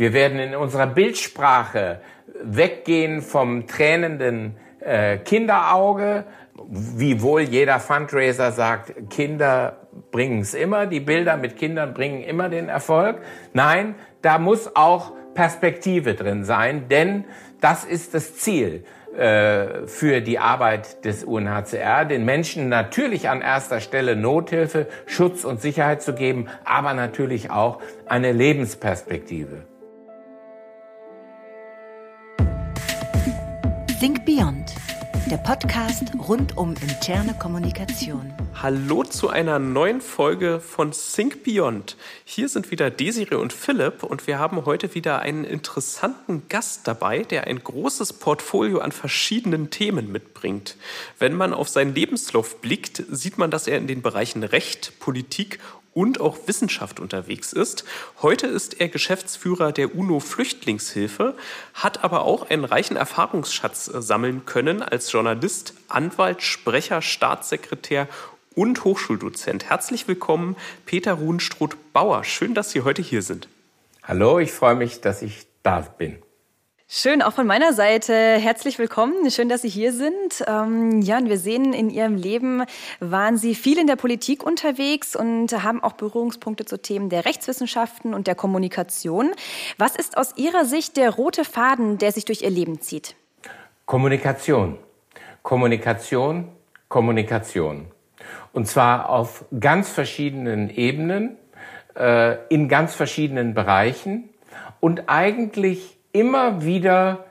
Wir werden in unserer Bildsprache weggehen vom tränenden äh, Kinderauge, wie wohl jeder Fundraiser sagt, Kinder bringen es immer, die Bilder mit Kindern bringen immer den Erfolg. Nein, da muss auch Perspektive drin sein, denn das ist das Ziel äh, für die Arbeit des UNHCR, den Menschen natürlich an erster Stelle Nothilfe, Schutz und Sicherheit zu geben, aber natürlich auch eine Lebensperspektive. Think Beyond der Podcast rund um interne Kommunikation. Hallo zu einer neuen Folge von Think Beyond. Hier sind wieder Desiree und Philipp und wir haben heute wieder einen interessanten Gast dabei, der ein großes Portfolio an verschiedenen Themen mitbringt. Wenn man auf seinen Lebenslauf blickt, sieht man, dass er in den Bereichen Recht, Politik und auch Wissenschaft unterwegs ist. Heute ist er Geschäftsführer der UNO Flüchtlingshilfe, hat aber auch einen reichen Erfahrungsschatz äh, sammeln können als Journalist, Anwalt, Sprecher, Staatssekretär und Hochschuldozent. Herzlich willkommen, Peter Ruhnstruth-Bauer. Schön, dass Sie heute hier sind. Hallo, ich freue mich, dass ich da bin. Schön, auch von meiner Seite herzlich willkommen. Schön, dass Sie hier sind. Ähm, ja, und wir sehen, in Ihrem Leben waren Sie viel in der Politik unterwegs und haben auch Berührungspunkte zu Themen der Rechtswissenschaften und der Kommunikation. Was ist aus Ihrer Sicht der rote Faden, der sich durch Ihr Leben zieht? Kommunikation. Kommunikation, Kommunikation. Und zwar auf ganz verschiedenen Ebenen, äh, in ganz verschiedenen Bereichen und eigentlich immer wieder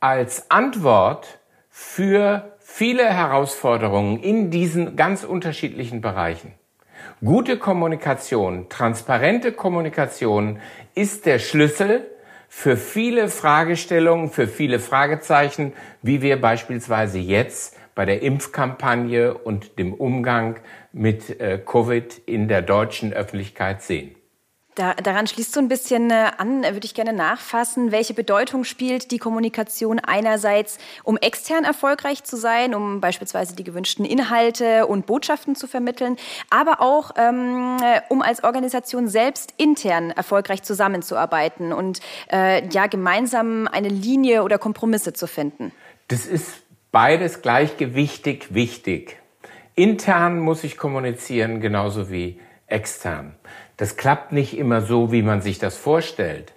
als Antwort für viele Herausforderungen in diesen ganz unterschiedlichen Bereichen. Gute Kommunikation, transparente Kommunikation ist der Schlüssel für viele Fragestellungen, für viele Fragezeichen, wie wir beispielsweise jetzt bei der Impfkampagne und dem Umgang mit äh, Covid in der deutschen Öffentlichkeit sehen. Da, daran schließt so ein bisschen äh, an, würde ich gerne nachfassen. Welche Bedeutung spielt die Kommunikation einerseits, um extern erfolgreich zu sein, um beispielsweise die gewünschten Inhalte und Botschaften zu vermitteln, aber auch ähm, äh, um als Organisation selbst intern erfolgreich zusammenzuarbeiten und äh, ja gemeinsam eine Linie oder Kompromisse zu finden? Das ist beides gleichgewichtig wichtig. Intern muss ich kommunizieren, genauso wie extern. Das klappt nicht immer so, wie man sich das vorstellt.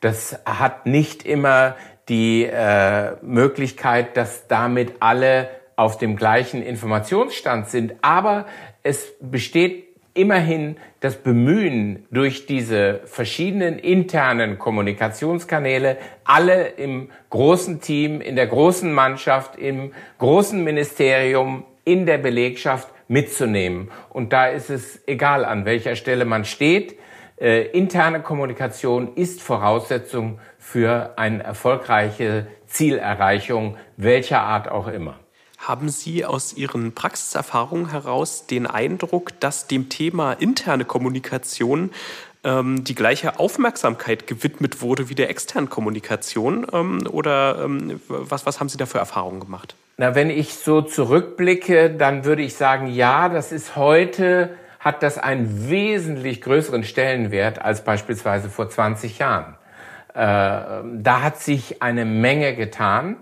Das hat nicht immer die äh, Möglichkeit, dass damit alle auf dem gleichen Informationsstand sind. Aber es besteht immerhin das Bemühen, durch diese verschiedenen internen Kommunikationskanäle alle im großen Team, in der großen Mannschaft, im großen Ministerium, in der Belegschaft mitzunehmen. Und da ist es egal, an welcher Stelle man steht. Äh, interne Kommunikation ist Voraussetzung für eine erfolgreiche Zielerreichung, welcher Art auch immer. Haben Sie aus Ihren Praxiserfahrungen heraus den Eindruck, dass dem Thema interne Kommunikation ähm, die gleiche Aufmerksamkeit gewidmet wurde wie der externen Kommunikation? Ähm, oder ähm, was, was haben Sie da für Erfahrungen gemacht? Na, wenn ich so zurückblicke, dann würde ich sagen, ja, das ist heute, hat das einen wesentlich größeren Stellenwert als beispielsweise vor 20 Jahren. Äh, da hat sich eine Menge getan,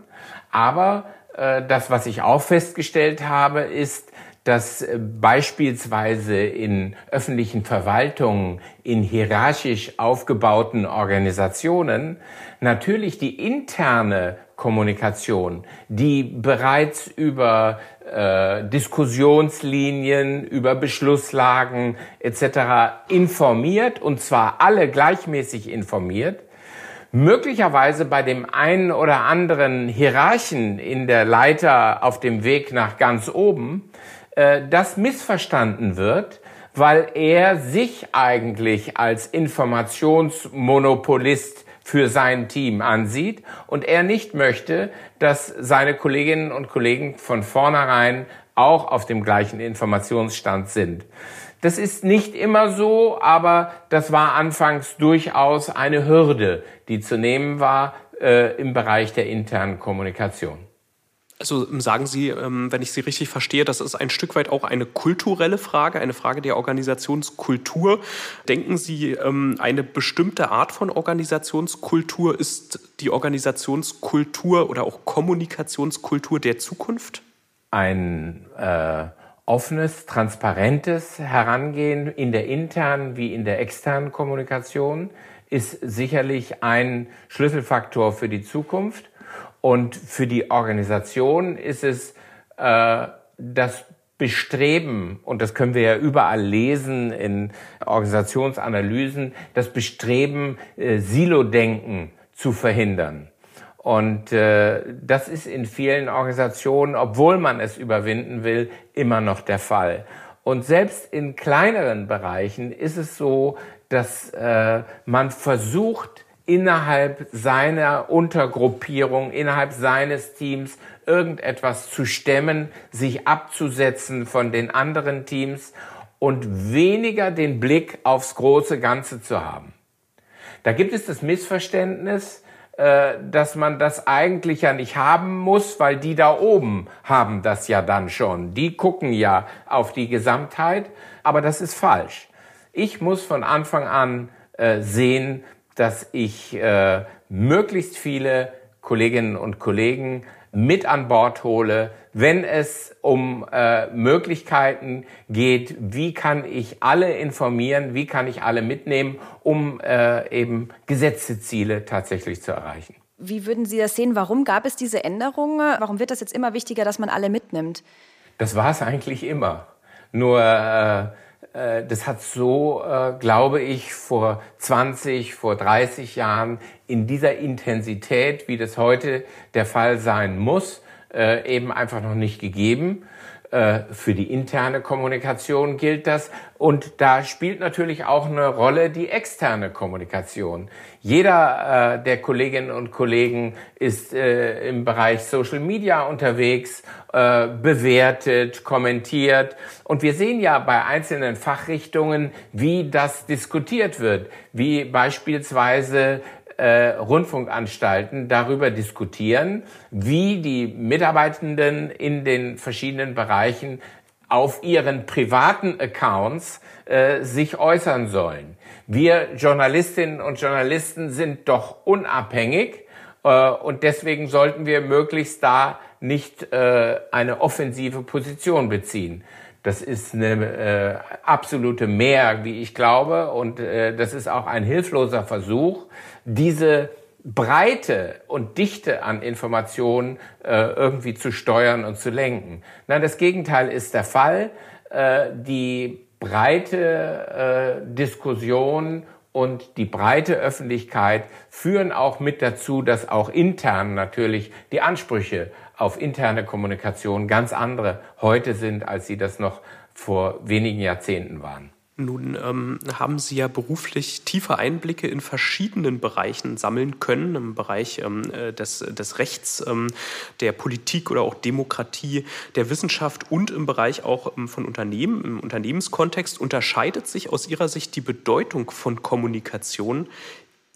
aber äh, das, was ich auch festgestellt habe, ist, dass äh, beispielsweise in öffentlichen Verwaltungen, in hierarchisch aufgebauten Organisationen natürlich die interne Kommunikation, die bereits über äh, Diskussionslinien, über Beschlusslagen etc. informiert, und zwar alle gleichmäßig informiert, möglicherweise bei dem einen oder anderen Hierarchen in der Leiter auf dem Weg nach ganz oben, äh, das missverstanden wird, weil er sich eigentlich als Informationsmonopolist für sein Team ansieht und er nicht möchte, dass seine Kolleginnen und Kollegen von vornherein auch auf dem gleichen Informationsstand sind. Das ist nicht immer so, aber das war anfangs durchaus eine Hürde, die zu nehmen war äh, im Bereich der internen Kommunikation. Also ähm, sagen Sie, ähm, wenn ich Sie richtig verstehe, das ist ein Stück weit auch eine kulturelle Frage, eine Frage der Organisationskultur. Denken Sie, ähm, eine bestimmte Art von Organisationskultur ist die Organisationskultur oder auch Kommunikationskultur der Zukunft? Ein äh, offenes, transparentes Herangehen in der internen wie in der externen Kommunikation ist sicherlich ein Schlüsselfaktor für die Zukunft. Und für die Organisation ist es äh, das Bestreben, und das können wir ja überall lesen in Organisationsanalysen, das Bestreben, äh, Silo-Denken zu verhindern. Und äh, das ist in vielen Organisationen, obwohl man es überwinden will, immer noch der Fall. Und selbst in kleineren Bereichen ist es so, dass äh, man versucht, innerhalb seiner Untergruppierung, innerhalb seines Teams irgendetwas zu stemmen, sich abzusetzen von den anderen Teams und weniger den Blick aufs große Ganze zu haben. Da gibt es das Missverständnis, äh, dass man das eigentlich ja nicht haben muss, weil die da oben haben das ja dann schon. Die gucken ja auf die Gesamtheit, aber das ist falsch. Ich muss von Anfang an äh, sehen, dass ich äh, möglichst viele Kolleginnen und Kollegen mit an Bord hole, wenn es um äh, Möglichkeiten geht, wie kann ich alle informieren, wie kann ich alle mitnehmen, um äh, eben gesetzte Ziele tatsächlich zu erreichen. Wie würden Sie das sehen? Warum gab es diese Änderungen? Warum wird das jetzt immer wichtiger, dass man alle mitnimmt? Das war es eigentlich immer. Nur äh, das hat so, äh, glaube ich, vor 20, vor 30 Jahren in dieser Intensität, wie das heute der Fall sein muss, äh, eben einfach noch nicht gegeben. Äh, für die interne Kommunikation gilt das. Und da spielt natürlich auch eine Rolle die externe Kommunikation. Jeder äh, der Kolleginnen und Kollegen ist äh, im Bereich Social Media unterwegs, äh, bewertet, kommentiert. Und wir sehen ja bei einzelnen Fachrichtungen, wie das diskutiert wird, wie beispielsweise äh, Rundfunkanstalten darüber diskutieren, wie die Mitarbeitenden in den verschiedenen Bereichen auf ihren privaten Accounts äh, sich äußern sollen. Wir Journalistinnen und Journalisten sind doch unabhängig äh, und deswegen sollten wir möglichst da nicht äh, eine offensive Position beziehen. Das ist eine äh, absolute Mehr, wie ich glaube, und äh, das ist auch ein hilfloser Versuch, diese Breite und Dichte an Informationen äh, irgendwie zu steuern und zu lenken. Nein, das Gegenteil ist der Fall. Äh, die breite äh, Diskussion und die breite Öffentlichkeit führen auch mit dazu, dass auch intern natürlich die Ansprüche auf interne Kommunikation ganz andere heute sind, als sie das noch vor wenigen Jahrzehnten waren. Nun ähm, haben Sie ja beruflich tiefe Einblicke in verschiedenen Bereichen sammeln können, im Bereich ähm, äh, des, des Rechts, ähm, der Politik oder auch Demokratie, der Wissenschaft und im Bereich auch ähm, von Unternehmen. Im Unternehmenskontext unterscheidet sich aus Ihrer Sicht die Bedeutung von Kommunikation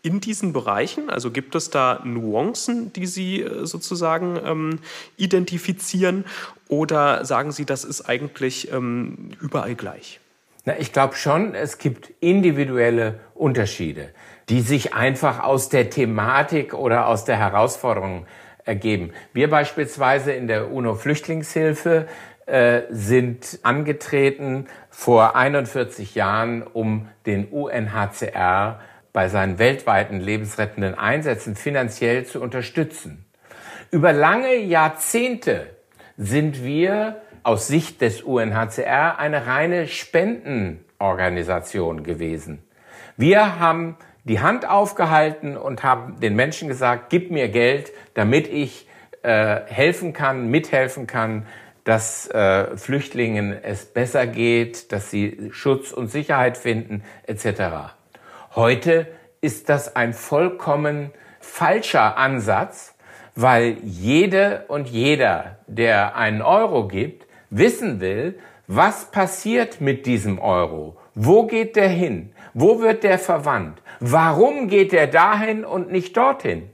in diesen Bereichen? Also gibt es da Nuancen, die Sie äh, sozusagen ähm, identifizieren? Oder sagen Sie, das ist eigentlich ähm, überall gleich? Na, ich glaube schon, es gibt individuelle Unterschiede, die sich einfach aus der Thematik oder aus der Herausforderung ergeben. Wir beispielsweise in der UNO-Flüchtlingshilfe äh, sind angetreten vor 41 Jahren, um den UNHCR bei seinen weltweiten lebensrettenden Einsätzen finanziell zu unterstützen. Über lange Jahrzehnte sind wir aus Sicht des UNHCR eine reine Spendenorganisation gewesen. Wir haben die Hand aufgehalten und haben den Menschen gesagt, gib mir Geld, damit ich äh, helfen kann, mithelfen kann, dass äh, Flüchtlingen es besser geht, dass sie Schutz und Sicherheit finden, etc. Heute ist das ein vollkommen falscher Ansatz, weil jede und jeder, der einen Euro gibt, wissen will, was passiert mit diesem Euro? Wo geht der hin? Wo wird der verwandt? Warum geht der dahin und nicht dorthin?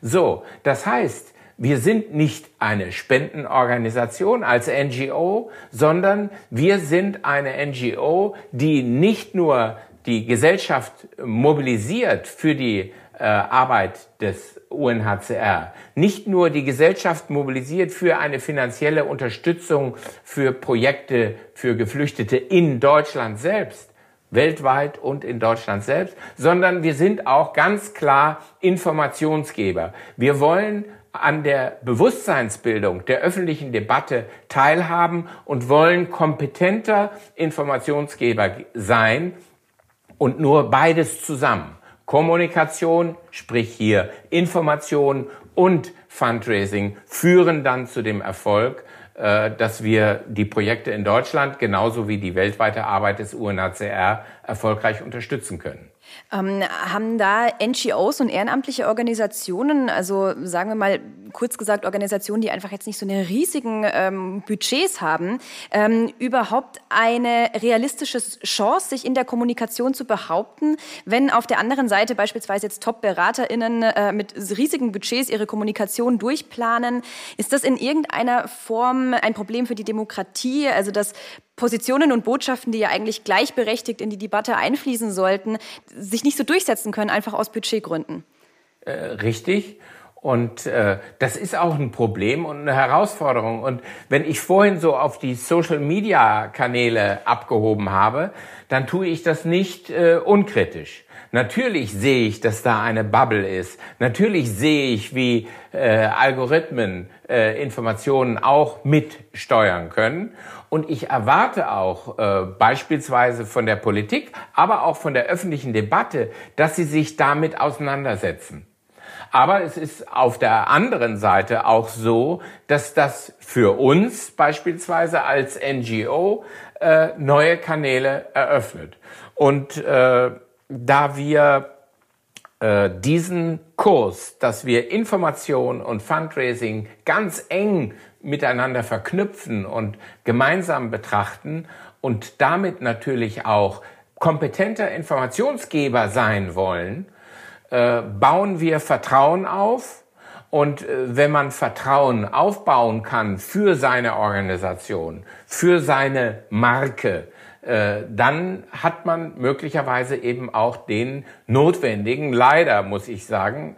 So, das heißt, wir sind nicht eine Spendenorganisation als NGO, sondern wir sind eine NGO, die nicht nur die Gesellschaft mobilisiert für die äh, Arbeit des UNHCR, nicht nur die Gesellschaft mobilisiert für eine finanzielle Unterstützung für Projekte für Geflüchtete in Deutschland selbst, weltweit und in Deutschland selbst, sondern wir sind auch ganz klar Informationsgeber. Wir wollen an der Bewusstseinsbildung der öffentlichen Debatte teilhaben und wollen kompetenter Informationsgeber sein und nur beides zusammen. Kommunikation, sprich hier Information und Fundraising führen dann zu dem Erfolg, äh, dass wir die Projekte in Deutschland genauso wie die weltweite Arbeit des UNHCR erfolgreich unterstützen können. Ähm, haben da NGOs und ehrenamtliche Organisationen, also sagen wir mal kurz gesagt Organisationen, die einfach jetzt nicht so eine riesigen ähm, Budgets haben, ähm, überhaupt eine realistische Chance, sich in der Kommunikation zu behaupten, wenn auf der anderen Seite beispielsweise jetzt Top-BeraterInnen äh, mit riesigen Budgets ihre Kommunikation durchplanen? Ist das in irgendeiner Form ein Problem für die Demokratie? Also dass Positionen und Botschaften, die ja eigentlich gleichberechtigt in die Debatte einfließen sollten, sich nicht so durchsetzen können, einfach aus Budgetgründen. Äh, richtig. Und äh, das ist auch ein Problem und eine Herausforderung. Und wenn ich vorhin so auf die Social-Media-Kanäle abgehoben habe, dann tue ich das nicht äh, unkritisch. Natürlich sehe ich, dass da eine Bubble ist. Natürlich sehe ich, wie äh, Algorithmen äh, Informationen auch mitsteuern können. Und ich erwarte auch äh, beispielsweise von der Politik, aber auch von der öffentlichen Debatte, dass sie sich damit auseinandersetzen. Aber es ist auf der anderen Seite auch so, dass das für uns beispielsweise als NGO äh, neue Kanäle eröffnet. Und äh, da wir äh, diesen Kurs, dass wir Information und Fundraising ganz eng miteinander verknüpfen und gemeinsam betrachten und damit natürlich auch kompetenter Informationsgeber sein wollen, äh, bauen wir Vertrauen auf. Und äh, wenn man Vertrauen aufbauen kann für seine Organisation, für seine Marke, äh, dann hat man möglicherweise eben auch den notwendigen, leider muss ich sagen,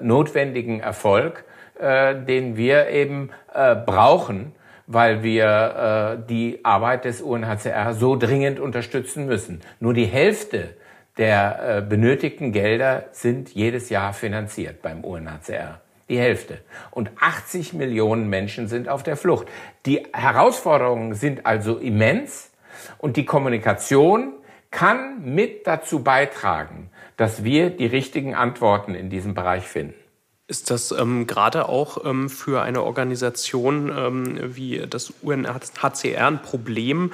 notwendigen Erfolg, äh, den wir eben äh, brauchen, weil wir äh, die Arbeit des UNHCR so dringend unterstützen müssen. Nur die Hälfte der äh, benötigten Gelder sind jedes Jahr finanziert beim UNHCR. Die Hälfte. Und 80 Millionen Menschen sind auf der Flucht. Die Herausforderungen sind also immens und die Kommunikation kann mit dazu beitragen, dass wir die richtigen Antworten in diesem Bereich finden. Ist das ähm, gerade auch ähm, für eine Organisation ähm, wie das UNHCR ein Problem,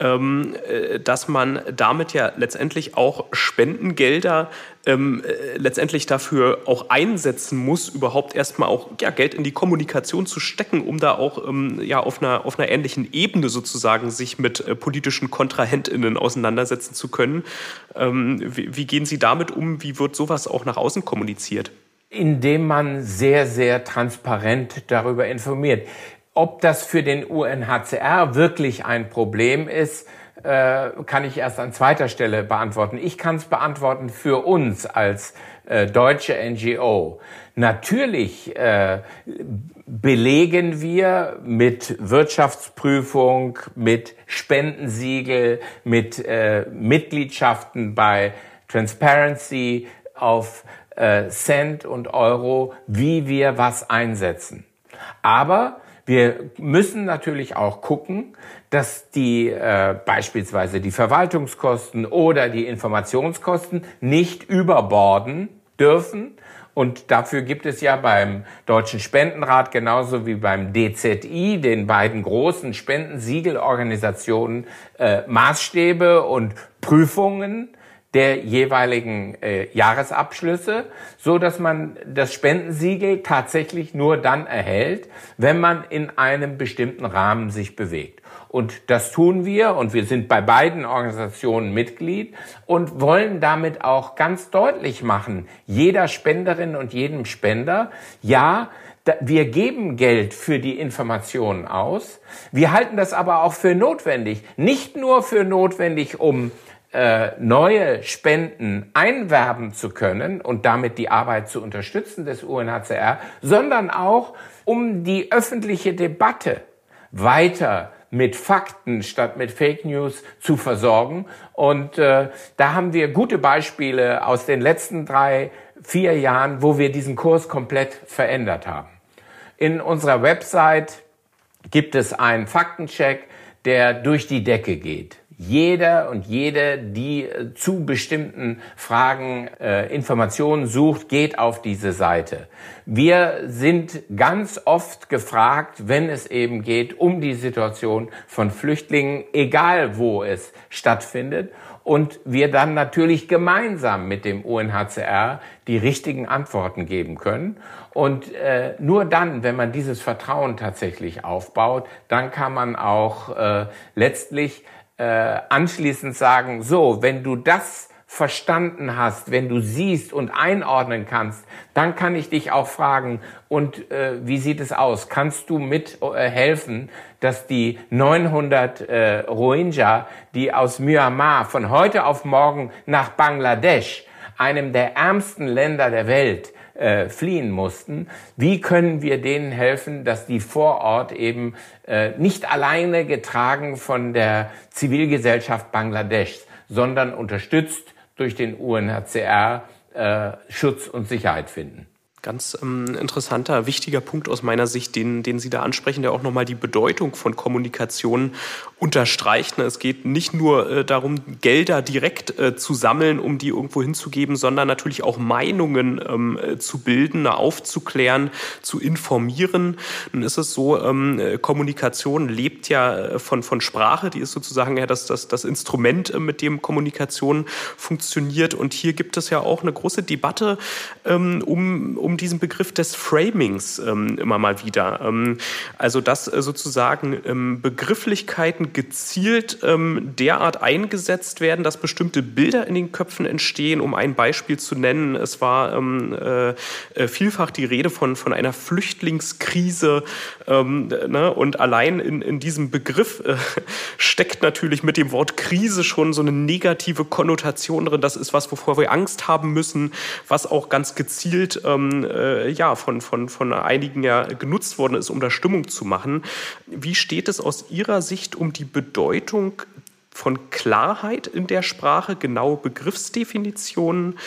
ähm, äh, dass man damit ja letztendlich auch Spendengelder ähm, äh, letztendlich dafür auch einsetzen muss, überhaupt erstmal auch ja, Geld in die Kommunikation zu stecken, um da auch ähm, ja, auf, einer, auf einer ähnlichen Ebene sozusagen sich mit äh, politischen KontrahentInnen auseinandersetzen zu können. Wie, wie gehen Sie damit um? Wie wird sowas auch nach außen kommuniziert? Indem man sehr, sehr transparent darüber informiert. Ob das für den UNHCR wirklich ein Problem ist, äh, kann ich erst an zweiter Stelle beantworten. Ich kann es beantworten für uns als äh, deutsche NGO. Natürlich äh, belegen wir mit Wirtschaftsprüfung, mit Spendensiegel, mit Mitgliedschaften bei Transparency auf äh, Cent und Euro, wie wir was einsetzen. Aber wir müssen natürlich auch gucken, dass die äh, beispielsweise die Verwaltungskosten oder die Informationskosten nicht überborden dürfen. Und dafür gibt es ja beim Deutschen Spendenrat genauso wie beim DZI, den beiden großen Spendensiegelorganisationen, äh, Maßstäbe und Prüfungen der jeweiligen äh, Jahresabschlüsse, so dass man das Spendensiegel tatsächlich nur dann erhält, wenn man in einem bestimmten Rahmen sich bewegt. Und das tun wir und wir sind bei beiden Organisationen Mitglied und wollen damit auch ganz deutlich machen, jeder Spenderin und jedem Spender, ja, wir geben Geld für die Informationen aus. Wir halten das aber auch für notwendig. Nicht nur für notwendig, um äh, neue Spenden einwerben zu können und damit die Arbeit zu unterstützen des UNHCR, sondern auch um die öffentliche Debatte weiter mit Fakten statt mit Fake News zu versorgen. Und äh, da haben wir gute Beispiele aus den letzten drei, vier Jahren, wo wir diesen Kurs komplett verändert haben. In unserer Website gibt es einen Faktencheck, der durch die Decke geht jeder und jede, die äh, zu bestimmten Fragen äh, Informationen sucht, geht auf diese Seite. Wir sind ganz oft gefragt, wenn es eben geht um die Situation von Flüchtlingen, egal wo es stattfindet. Und wir dann natürlich gemeinsam mit dem UNHCR die richtigen Antworten geben können. Und äh, nur dann, wenn man dieses Vertrauen tatsächlich aufbaut, dann kann man auch äh, letztlich äh, anschließend sagen, so, wenn du das verstanden hast, wenn du siehst und einordnen kannst, dann kann ich dich auch fragen, und äh, wie sieht es aus? Kannst du mit äh, helfen, dass die 900 äh, Rohingya, die aus Myanmar von heute auf morgen nach Bangladesch, einem der ärmsten Länder der Welt, äh, fliehen mussten. Wie können wir denen helfen, dass die vor Ort eben äh, nicht alleine getragen von der Zivilgesellschaft Bangladeschs, sondern unterstützt durch den UNHCR äh, Schutz und Sicherheit finden? Ganz ähm, interessanter, wichtiger Punkt aus meiner Sicht, den, den Sie da ansprechen, der auch nochmal die Bedeutung von Kommunikation unterstreicht. Ne? Es geht nicht nur äh, darum, Gelder direkt äh, zu sammeln, um die irgendwo hinzugeben, sondern natürlich auch Meinungen ähm, äh, zu bilden, aufzuklären, zu informieren. Nun ist es so, ähm, äh, Kommunikation lebt ja äh, von, von Sprache, die ist sozusagen ja das, das, das Instrument, äh, mit dem Kommunikation funktioniert. Und hier gibt es ja auch eine große Debatte ähm, um um diesen Begriff des Framings ähm, immer mal wieder. Ähm, also dass äh, sozusagen ähm, Begrifflichkeiten gezielt ähm, derart eingesetzt werden, dass bestimmte Bilder in den Köpfen entstehen. Um ein Beispiel zu nennen, es war ähm, äh, äh, vielfach die Rede von, von einer Flüchtlingskrise. Ähm, ne? Und allein in, in diesem Begriff äh, steckt natürlich mit dem Wort Krise schon so eine negative Konnotation drin. Das ist was, wovor wir Angst haben müssen, was auch ganz gezielt ähm, äh, ja, von, von, von einigen ja genutzt worden ist, um da Stimmung zu machen. Wie steht es aus Ihrer Sicht um die Bedeutung von Klarheit in der Sprache, genaue Begriffsdefinitionen,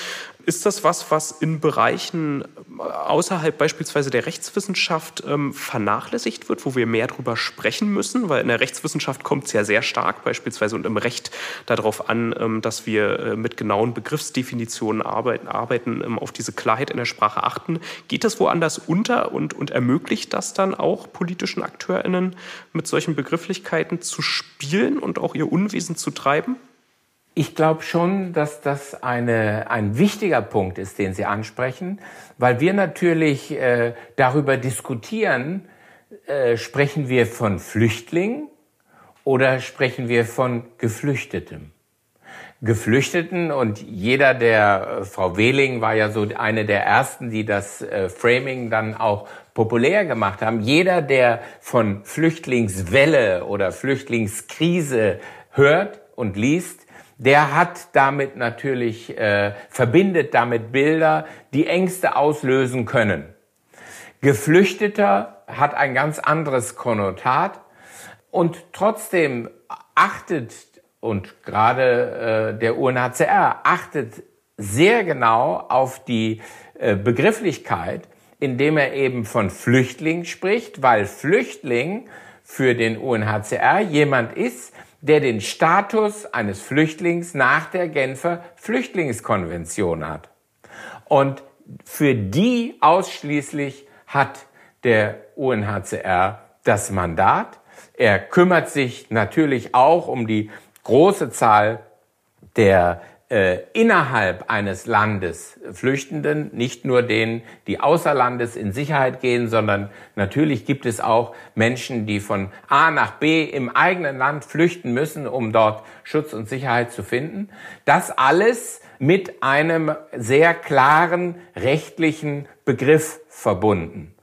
ist das was, was in Bereichen außerhalb beispielsweise der Rechtswissenschaft ähm, vernachlässigt wird, wo wir mehr darüber sprechen müssen? Weil in der Rechtswissenschaft kommt es ja sehr stark beispielsweise und im Recht darauf an, ähm, dass wir äh, mit genauen Begriffsdefinitionen arbeiten, arbeiten ähm, auf diese Klarheit in der Sprache achten. Geht das woanders unter und, und ermöglicht das dann auch politischen AkteurInnen mit solchen Begrifflichkeiten zu spielen und auch ihr Unwesen zu treiben? Ich glaube schon, dass das eine, ein wichtiger Punkt ist, den Sie ansprechen, weil wir natürlich äh, darüber diskutieren, äh, sprechen wir von Flüchtlingen oder sprechen wir von Geflüchtetem. Geflüchteten und jeder der äh, Frau Wehling war ja so eine der ersten, die das äh, Framing dann auch populär gemacht haben. Jeder, der von Flüchtlingswelle oder Flüchtlingskrise hört und liest, der hat damit natürlich, äh, verbindet damit Bilder, die Ängste auslösen können. Geflüchteter hat ein ganz anderes Konnotat und trotzdem achtet und gerade äh, der UNHCR achtet sehr genau auf die äh, Begrifflichkeit, indem er eben von Flüchtling spricht, weil Flüchtling für den UNHCR jemand ist, der den Status eines Flüchtlings nach der Genfer Flüchtlingskonvention hat. Und für die ausschließlich hat der UNHCR das Mandat. Er kümmert sich natürlich auch um die große Zahl der äh, innerhalb eines Landes Flüchtenden, nicht nur denen, die außer Landes in Sicherheit gehen, sondern natürlich gibt es auch Menschen, die von A nach B im eigenen Land flüchten müssen, um dort Schutz und Sicherheit zu finden. Das alles mit einem sehr klaren rechtlichen Begriff verbunden.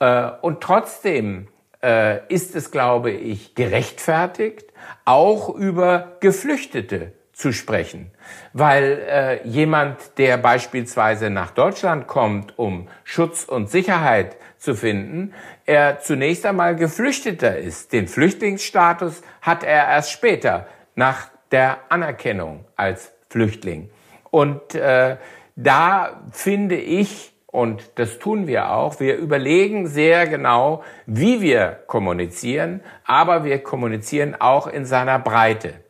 Äh, und trotzdem äh, ist es, glaube ich, gerechtfertigt, auch über Geflüchtete zu sprechen. Weil äh, jemand, der beispielsweise nach Deutschland kommt, um Schutz und Sicherheit zu finden, er zunächst einmal Geflüchteter ist. Den Flüchtlingsstatus hat er erst später, nach der Anerkennung als Flüchtling. Und äh, da finde ich, und das tun wir auch, wir überlegen sehr genau, wie wir kommunizieren, aber wir kommunizieren auch in seiner Breite.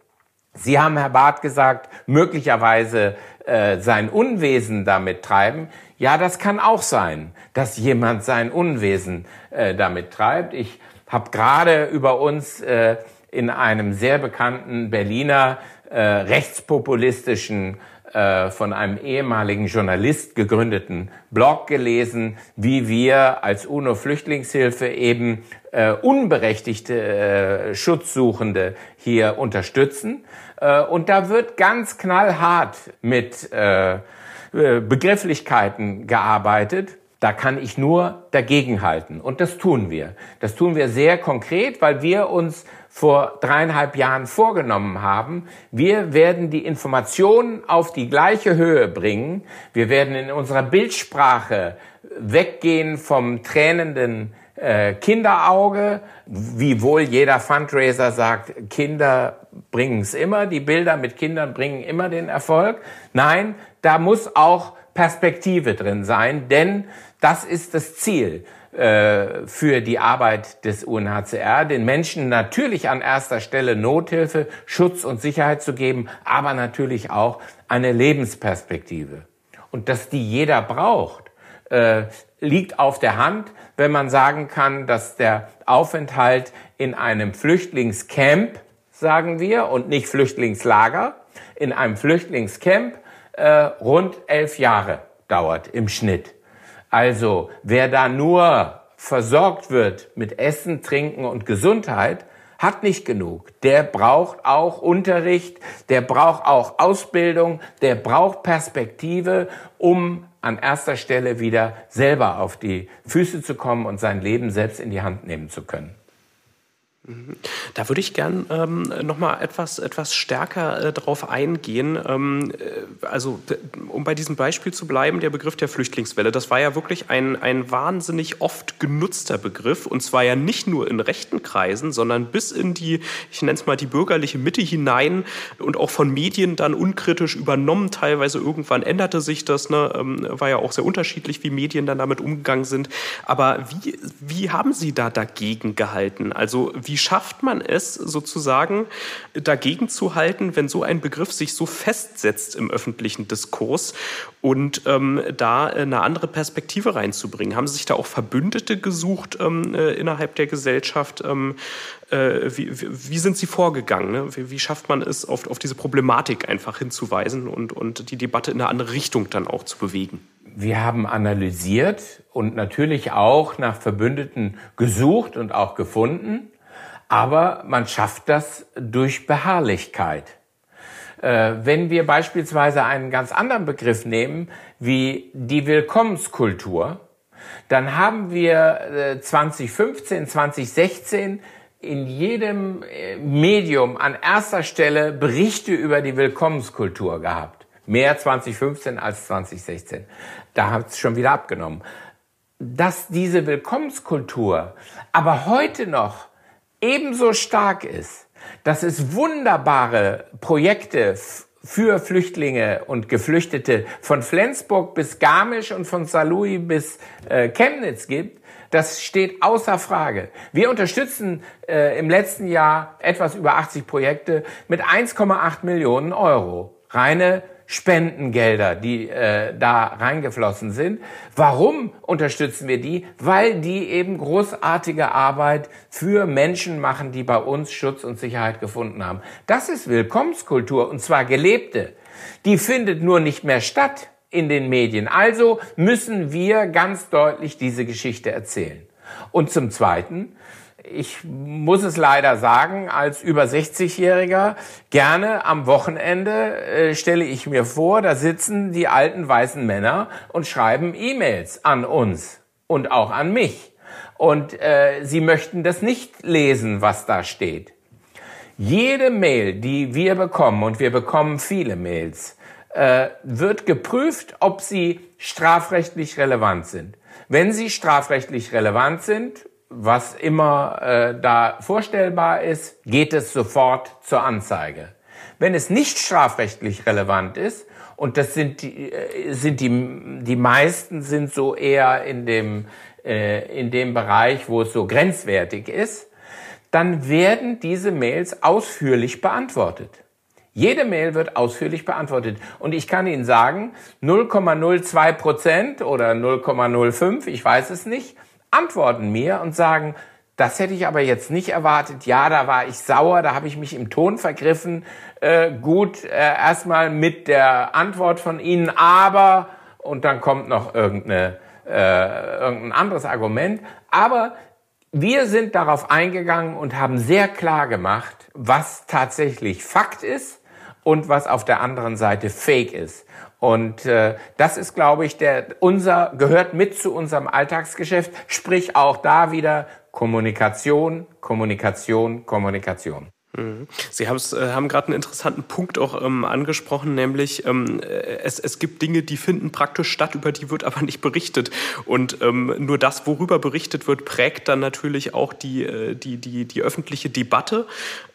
Sie haben, Herr Barth, gesagt, möglicherweise äh, sein Unwesen damit treiben. Ja, das kann auch sein, dass jemand sein Unwesen äh, damit treibt. Ich habe gerade über uns äh, in einem sehr bekannten Berliner äh, rechtspopulistischen äh, von einem ehemaligen Journalist gegründeten Blog gelesen, wie wir als UNO-Flüchtlingshilfe eben äh, unberechtigte äh, Schutzsuchende hier unterstützen. Äh, und da wird ganz knallhart mit äh, Begrifflichkeiten gearbeitet. Da kann ich nur dagegenhalten. Und das tun wir. Das tun wir sehr konkret, weil wir uns vor dreieinhalb Jahren vorgenommen haben. Wir werden die Informationen auf die gleiche Höhe bringen. Wir werden in unserer Bildsprache weggehen vom tränenden äh, Kinderauge, wie wohl jeder Fundraiser sagt, Kinder bringen es immer, die Bilder mit Kindern bringen immer den Erfolg. Nein, da muss auch Perspektive drin sein, denn das ist das Ziel. Äh, für die Arbeit des UNHCR, den Menschen natürlich an erster Stelle Nothilfe, Schutz und Sicherheit zu geben, aber natürlich auch eine Lebensperspektive. Und dass die jeder braucht, äh, liegt auf der Hand, wenn man sagen kann, dass der Aufenthalt in einem Flüchtlingscamp, sagen wir, und nicht Flüchtlingslager, in einem Flüchtlingscamp äh, rund elf Jahre dauert im Schnitt. Also wer da nur versorgt wird mit Essen, Trinken und Gesundheit, hat nicht genug. Der braucht auch Unterricht, der braucht auch Ausbildung, der braucht Perspektive, um an erster Stelle wieder selber auf die Füße zu kommen und sein Leben selbst in die Hand nehmen zu können. Da würde ich gern ähm, noch mal etwas, etwas stärker äh, darauf eingehen. Ähm, äh, also, um bei diesem Beispiel zu bleiben, der Begriff der Flüchtlingswelle, das war ja wirklich ein, ein wahnsinnig oft genutzter Begriff und zwar ja nicht nur in rechten Kreisen, sondern bis in die, ich nenne es mal die bürgerliche Mitte hinein und auch von Medien dann unkritisch übernommen. Teilweise irgendwann änderte sich das, ne? ähm, war ja auch sehr unterschiedlich, wie Medien dann damit umgegangen sind. Aber wie, wie haben Sie da dagegen gehalten? Also, wie wie schafft man es sozusagen dagegen zu halten, wenn so ein Begriff sich so festsetzt im öffentlichen Diskurs und ähm, da eine andere Perspektive reinzubringen? Haben Sie sich da auch Verbündete gesucht ähm, äh, innerhalb der Gesellschaft? Ähm, äh, wie, wie, sind Sie vorgegangen? Ne? Wie, wie, schafft man es, auf, auf diese Problematik einfach hinzuweisen und, und die Debatte in eine andere Richtung dann auch zu bewegen? wir haben analysiert und natürlich auch nach Verbündeten gesucht und auch gefunden aber man schafft das durch Beharrlichkeit. Äh, wenn wir beispielsweise einen ganz anderen Begriff nehmen, wie die Willkommenskultur, dann haben wir 2015, äh, 2016 in jedem äh, Medium an erster Stelle Berichte über die Willkommenskultur gehabt. Mehr 2015 als 2016. Da hat es schon wieder abgenommen. Dass diese Willkommenskultur aber heute noch ebenso stark ist, dass es wunderbare Projekte für Flüchtlinge und Geflüchtete von Flensburg bis Garmisch und von Saarlouis bis äh, Chemnitz gibt, das steht außer Frage. Wir unterstützen äh, im letzten Jahr etwas über 80 Projekte mit 1,8 Millionen Euro. Reine Spendengelder, die äh, da reingeflossen sind. Warum unterstützen wir die? Weil die eben großartige Arbeit für Menschen machen, die bei uns Schutz und Sicherheit gefunden haben. Das ist Willkommenskultur und zwar gelebte. Die findet nur nicht mehr statt in den Medien. Also müssen wir ganz deutlich diese Geschichte erzählen. Und zum Zweiten, ich muss es leider sagen, als über 60-Jähriger, gerne am Wochenende äh, stelle ich mir vor, da sitzen die alten weißen Männer und schreiben E-Mails an uns und auch an mich. Und äh, sie möchten das nicht lesen, was da steht. Jede Mail, die wir bekommen, und wir bekommen viele Mails, äh, wird geprüft, ob sie strafrechtlich relevant sind. Wenn sie strafrechtlich relevant sind, was immer äh, da vorstellbar ist, geht es sofort zur Anzeige. Wenn es nicht strafrechtlich relevant ist, und das sind die, äh, sind die, die meisten sind so eher in dem, äh, in dem Bereich, wo es so grenzwertig ist, dann werden diese Mails ausführlich beantwortet. Jede Mail wird ausführlich beantwortet. Und ich kann Ihnen sagen, 0,02 Prozent oder 0,05, ich weiß es nicht, antworten mir und sagen, das hätte ich aber jetzt nicht erwartet. Ja, da war ich sauer, da habe ich mich im Ton vergriffen. Äh, gut, äh, erstmal mit der Antwort von Ihnen, aber und dann kommt noch irgendeine, äh, irgendein anderes Argument. Aber wir sind darauf eingegangen und haben sehr klar gemacht, was tatsächlich Fakt ist und was auf der anderen Seite Fake ist. Und äh, das ist, glaube ich, der unser gehört mit zu unserem Alltagsgeschäft. Sprich auch da wieder Kommunikation, Kommunikation, Kommunikation. Mhm. Sie äh, haben gerade einen interessanten Punkt auch ähm, angesprochen, nämlich ähm, äh, es, es gibt Dinge, die finden praktisch statt, über die wird aber nicht berichtet. Und ähm, nur das, worüber berichtet wird, prägt dann natürlich auch die, äh, die, die, die öffentliche Debatte.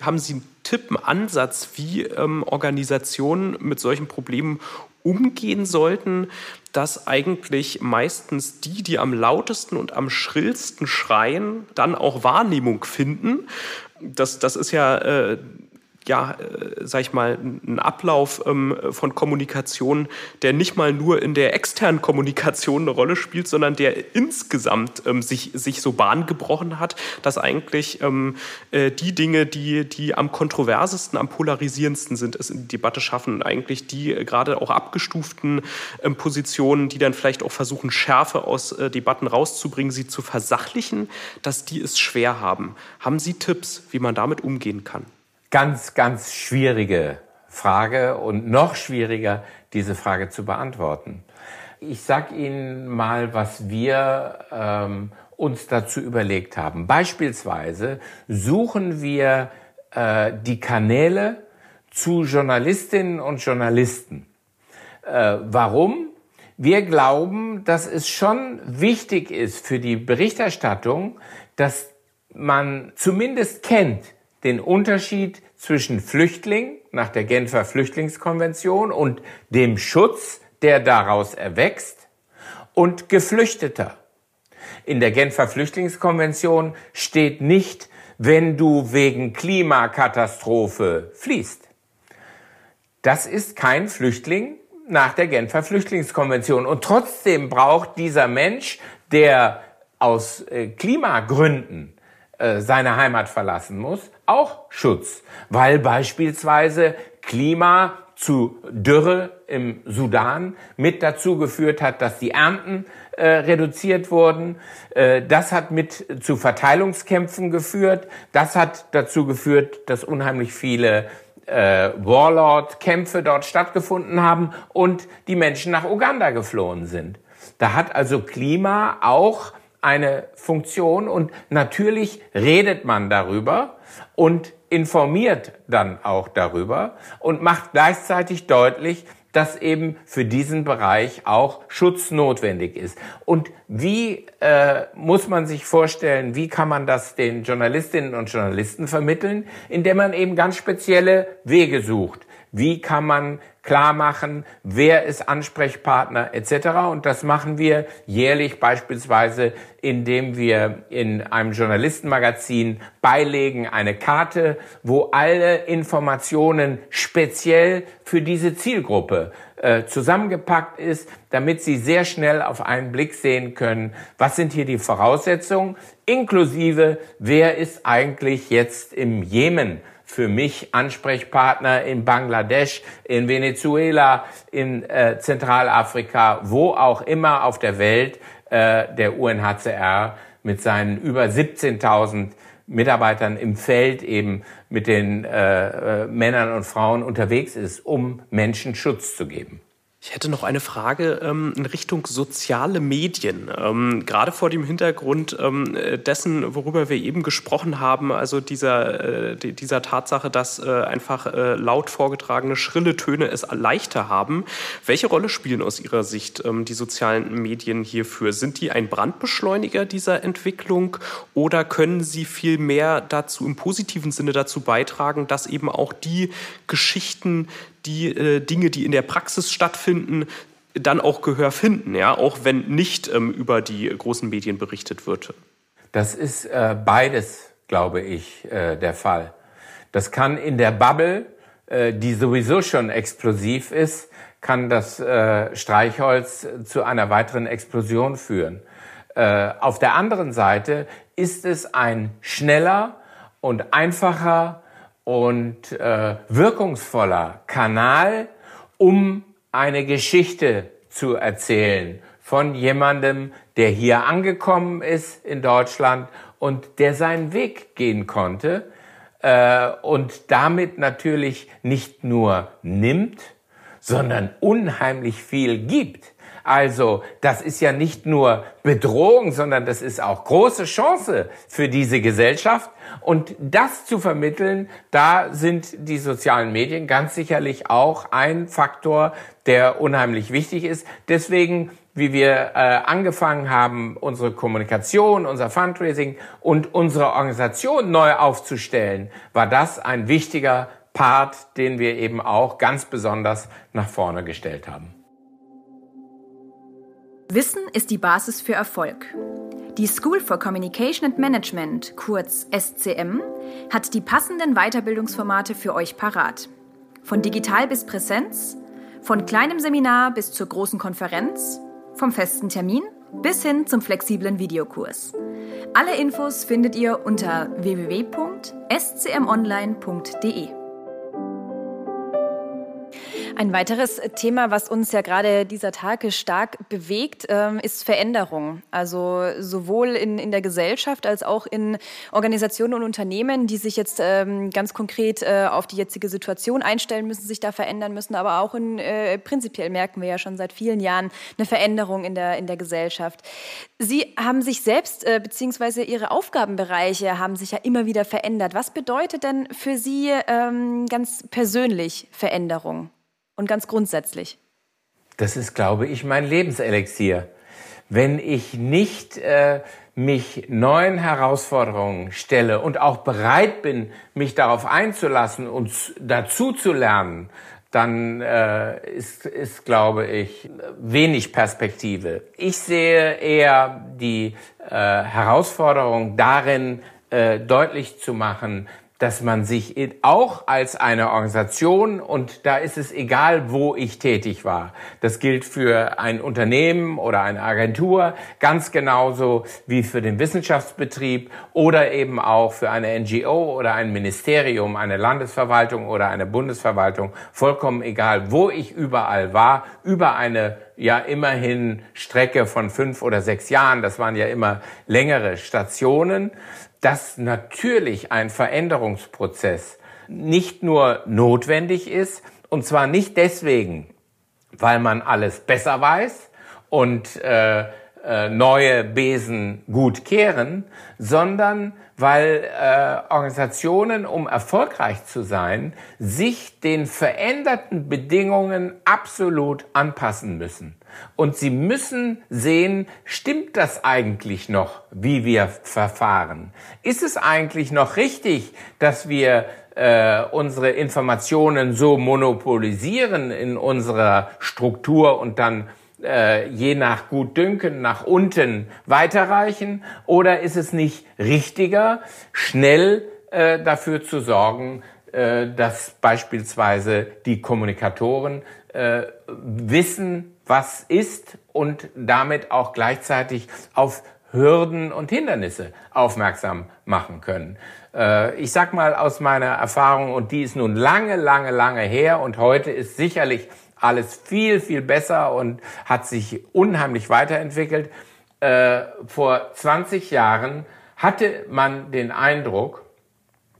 Haben Sie einen Tipp, einen Ansatz, wie ähm, Organisationen mit solchen Problemen umgehen sollten, dass eigentlich meistens die, die am lautesten und am schrillsten schreien, dann auch Wahrnehmung finden. Das, das ist ja, äh, ja, äh, sag ich mal, ein Ablauf ähm, von Kommunikation, der nicht mal nur in der externen Kommunikation eine Rolle spielt, sondern der insgesamt ähm, sich, sich so Bahn gebrochen hat, dass eigentlich ähm, äh, die Dinge, die, die am kontroversesten, am polarisierendsten sind, es in die Debatte schaffen, eigentlich die äh, gerade auch abgestuften ähm, Positionen, die dann vielleicht auch versuchen, Schärfe aus äh, Debatten rauszubringen, sie zu versachlichen, dass die es schwer haben. Haben Sie Tipps, wie man damit umgehen kann? Ganz, ganz schwierige Frage und noch schwieriger, diese Frage zu beantworten. Ich sag Ihnen mal, was wir ähm, uns dazu überlegt haben. Beispielsweise suchen wir äh, die Kanäle zu Journalistinnen und Journalisten. Äh, warum? Wir glauben, dass es schon wichtig ist für die Berichterstattung, dass man zumindest kennt, den Unterschied zwischen Flüchtling nach der Genfer Flüchtlingskonvention und dem Schutz, der daraus erwächst, und Geflüchteter. In der Genfer Flüchtlingskonvention steht nicht, wenn du wegen Klimakatastrophe fließt. Das ist kein Flüchtling nach der Genfer Flüchtlingskonvention. Und trotzdem braucht dieser Mensch, der aus äh, Klimagründen seine Heimat verlassen muss, auch Schutz, weil beispielsweise Klima zu Dürre im Sudan mit dazu geführt hat, dass die Ernten äh, reduziert wurden. Äh, das hat mit zu Verteilungskämpfen geführt. Das hat dazu geführt, dass unheimlich viele äh, Warlord-Kämpfe dort stattgefunden haben und die Menschen nach Uganda geflohen sind. Da hat also Klima auch eine Funktion und natürlich redet man darüber und informiert dann auch darüber und macht gleichzeitig deutlich, dass eben für diesen Bereich auch Schutz notwendig ist. Und wie äh, muss man sich vorstellen, wie kann man das den Journalistinnen und Journalisten vermitteln, indem man eben ganz spezielle Wege sucht. Wie kann man klar machen, wer ist Ansprechpartner etc. Und das machen wir jährlich beispielsweise, indem wir in einem Journalistenmagazin beilegen eine Karte, wo alle Informationen speziell für diese Zielgruppe äh, zusammengepackt ist, damit Sie sehr schnell auf einen Blick sehen können, was sind hier die Voraussetzungen, inklusive, wer ist eigentlich jetzt im Jemen für mich Ansprechpartner in Bangladesch, in Venezuela, in äh, Zentralafrika, wo auch immer auf der Welt äh, der UNHCR mit seinen über 17.000 Mitarbeitern im Feld eben mit den äh, äh, Männern und Frauen unterwegs ist, um Menschen Schutz zu geben. Ich hätte noch eine Frage ähm, in Richtung soziale Medien. Ähm, gerade vor dem Hintergrund ähm, dessen, worüber wir eben gesprochen haben, also dieser, äh, dieser Tatsache, dass äh, einfach äh, laut vorgetragene, schrille Töne es leichter haben. Welche Rolle spielen aus Ihrer Sicht ähm, die sozialen Medien hierfür? Sind die ein Brandbeschleuniger dieser Entwicklung oder können sie viel mehr dazu im positiven Sinne dazu beitragen, dass eben auch die Geschichten, die äh, Dinge, die in der Praxis stattfinden, dann auch Gehör finden, ja, auch wenn nicht ähm, über die großen Medien berichtet wird. Das ist äh, beides, glaube ich, äh, der Fall. Das kann in der Bubble, äh, die sowieso schon explosiv ist, kann das äh, Streichholz zu einer weiteren Explosion führen. Äh, auf der anderen Seite ist es ein schneller und einfacher und äh, wirkungsvoller Kanal, um eine Geschichte zu erzählen von jemandem, der hier angekommen ist in Deutschland und der seinen Weg gehen konnte äh, und damit natürlich nicht nur nimmt, sondern unheimlich viel gibt. Also das ist ja nicht nur Bedrohung, sondern das ist auch große Chance für diese Gesellschaft. Und das zu vermitteln, da sind die sozialen Medien ganz sicherlich auch ein Faktor, der unheimlich wichtig ist. Deswegen wie wir äh, angefangen haben, unsere Kommunikation, unser Fundraising und unsere Organisation neu aufzustellen, war das ein wichtiger Part, den wir eben auch ganz besonders nach vorne gestellt haben. Wissen ist die Basis für Erfolg. Die School for Communication and Management, kurz SCM, hat die passenden Weiterbildungsformate für euch parat. Von digital bis Präsenz, von kleinem Seminar bis zur großen Konferenz, vom festen Termin bis hin zum flexiblen Videokurs. Alle Infos findet ihr unter www.scmonline.de. Ein weiteres Thema, was uns ja gerade dieser Tage stark bewegt, ähm, ist Veränderung. Also sowohl in, in der Gesellschaft als auch in Organisationen und Unternehmen, die sich jetzt ähm, ganz konkret äh, auf die jetzige Situation einstellen müssen, sich da verändern müssen. Aber auch in, äh, prinzipiell merken wir ja schon seit vielen Jahren eine Veränderung in der, in der Gesellschaft. Sie haben sich selbst äh, beziehungsweise Ihre Aufgabenbereiche haben sich ja immer wieder verändert. Was bedeutet denn für Sie ähm, ganz persönlich Veränderung? Und ganz grundsätzlich? Das ist, glaube ich, mein Lebenselixier. Wenn ich nicht äh, mich neuen Herausforderungen stelle und auch bereit bin, mich darauf einzulassen und dazu zu lernen, dann äh, ist, ist, glaube ich, wenig Perspektive. Ich sehe eher die äh, Herausforderung darin, äh, deutlich zu machen, dass man sich auch als eine Organisation, und da ist es egal, wo ich tätig war, das gilt für ein Unternehmen oder eine Agentur, ganz genauso wie für den Wissenschaftsbetrieb oder eben auch für eine NGO oder ein Ministerium, eine Landesverwaltung oder eine Bundesverwaltung, vollkommen egal, wo ich überall war, über eine ja immerhin Strecke von fünf oder sechs Jahren, das waren ja immer längere Stationen, dass natürlich ein Veränderungsprozess nicht nur notwendig ist, und zwar nicht deswegen, weil man alles besser weiß und äh, äh, neue Besen gut kehren, sondern weil äh, Organisationen, um erfolgreich zu sein, sich den veränderten Bedingungen absolut anpassen müssen. Und sie müssen sehen, stimmt das eigentlich noch, wie wir verfahren? Ist es eigentlich noch richtig, dass wir äh, unsere Informationen so monopolisieren in unserer Struktur und dann äh, je nach Gutdünken nach unten weiterreichen? Oder ist es nicht richtiger, schnell äh, dafür zu sorgen, äh, dass beispielsweise die Kommunikatoren äh, wissen, was ist und damit auch gleichzeitig auf Hürden und Hindernisse aufmerksam machen können. Äh, ich sag mal aus meiner Erfahrung, und die ist nun lange, lange, lange her und heute ist sicherlich alles viel, viel besser und hat sich unheimlich weiterentwickelt. Äh, vor 20 Jahren hatte man den Eindruck,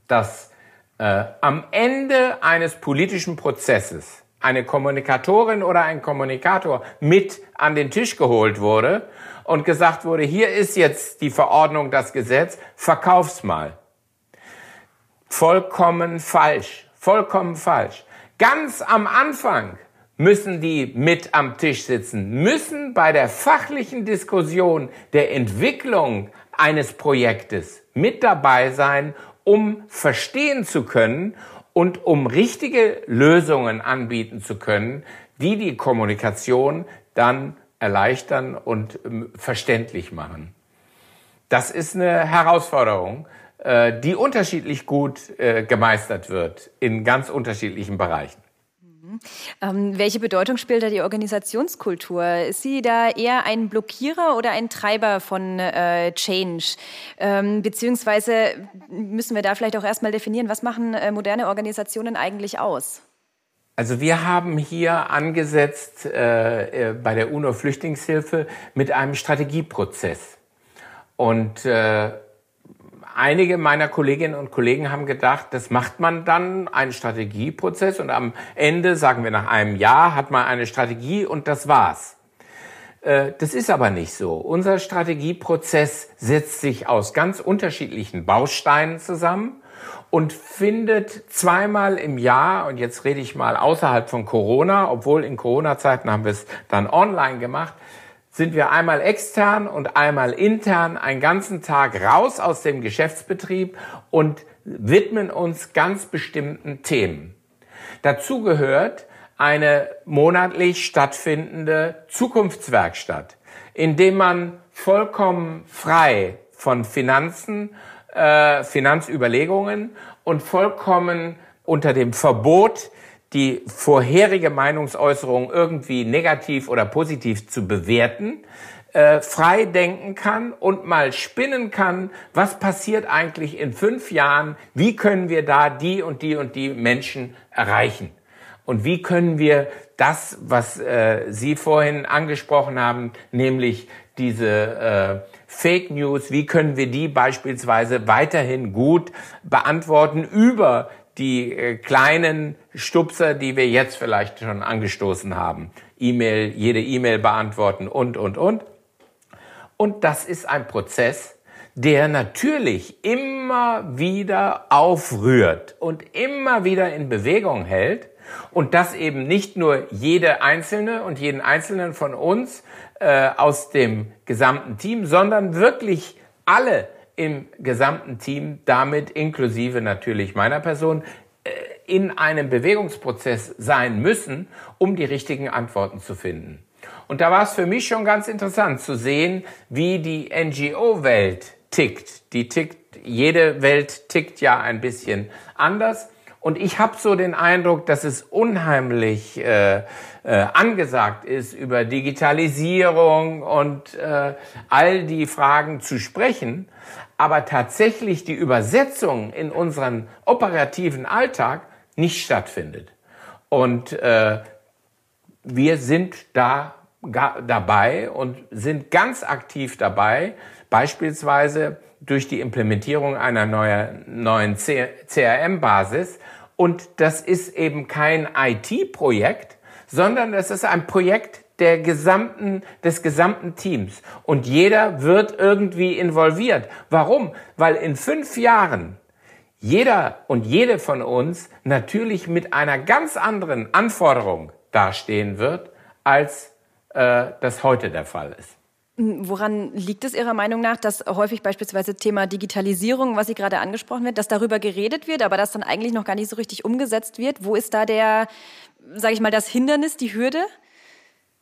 dass äh, am Ende eines politischen Prozesses eine Kommunikatorin oder ein Kommunikator mit an den Tisch geholt wurde und gesagt wurde, hier ist jetzt die Verordnung, das Gesetz, verkauf's mal. Vollkommen falsch, vollkommen falsch. Ganz am Anfang müssen die mit am Tisch sitzen, müssen bei der fachlichen Diskussion der Entwicklung eines Projektes mit dabei sein, um verstehen zu können und um richtige Lösungen anbieten zu können, die die Kommunikation dann erleichtern und ähm, verständlich machen. Das ist eine Herausforderung, äh, die unterschiedlich gut äh, gemeistert wird in ganz unterschiedlichen Bereichen. Ähm, welche Bedeutung spielt da die Organisationskultur? Ist sie da eher ein Blockierer oder ein Treiber von äh, Change? Ähm, beziehungsweise müssen wir da vielleicht auch erstmal definieren, was machen äh, moderne Organisationen eigentlich aus? Also wir haben hier angesetzt äh, äh bei der UNO-Flüchtlingshilfe mit einem Strategieprozess. Und äh, einige meiner Kolleginnen und Kollegen haben gedacht, das macht man dann einen Strategieprozess und am Ende, sagen wir nach einem Jahr, hat man eine Strategie und das war's. Äh, das ist aber nicht so. Unser Strategieprozess setzt sich aus ganz unterschiedlichen Bausteinen zusammen und findet zweimal im Jahr, und jetzt rede ich mal außerhalb von Corona, obwohl in Corona-Zeiten haben wir es dann online gemacht, sind wir einmal extern und einmal intern einen ganzen Tag raus aus dem Geschäftsbetrieb und widmen uns ganz bestimmten Themen. Dazu gehört eine monatlich stattfindende Zukunftswerkstatt, in dem man vollkommen frei von Finanzen, äh, Finanzüberlegungen und vollkommen unter dem Verbot die vorherige Meinungsäußerung irgendwie negativ oder positiv zu bewerten, äh, frei denken kann und mal spinnen kann, was passiert eigentlich in fünf Jahren, wie können wir da die und die und die Menschen erreichen. Und wie können wir das, was äh, Sie vorhin angesprochen haben, nämlich diese äh, Fake News, wie können wir die beispielsweise weiterhin gut beantworten über die äh, kleinen Stupser, die wir jetzt vielleicht schon angestoßen haben. E-Mail, jede E-Mail beantworten und, und, und. Und das ist ein Prozess, der natürlich immer wieder aufrührt und immer wieder in Bewegung hält und das eben nicht nur jede Einzelne und jeden Einzelnen von uns äh, aus dem gesamten Team, sondern wirklich alle im gesamten Team, damit inklusive natürlich meiner Person, äh, in einem Bewegungsprozess sein müssen, um die richtigen Antworten zu finden. Und da war es für mich schon ganz interessant zu sehen, wie die NGO-Welt tickt. Die tickt, jede Welt tickt ja ein bisschen anders. Und ich habe so den Eindruck, dass es unheimlich äh, äh, angesagt ist, über Digitalisierung und äh, all die Fragen zu sprechen aber tatsächlich die Übersetzung in unseren operativen Alltag nicht stattfindet. Und äh, wir sind da dabei und sind ganz aktiv dabei, beispielsweise durch die Implementierung einer neuen, neuen CRM-Basis. Und das ist eben kein IT-Projekt, sondern das ist ein Projekt der gesamten, des gesamten Teams. Und jeder wird irgendwie involviert. Warum? Weil in fünf Jahren jeder und jede von uns natürlich mit einer ganz anderen Anforderung dastehen wird, als äh, das heute der Fall ist. Woran liegt es Ihrer Meinung nach, dass häufig beispielsweise Thema Digitalisierung, was Sie gerade angesprochen wird, dass darüber geredet wird, aber das dann eigentlich noch gar nicht so richtig umgesetzt wird? Wo ist da der, sage ich mal, das Hindernis, die Hürde?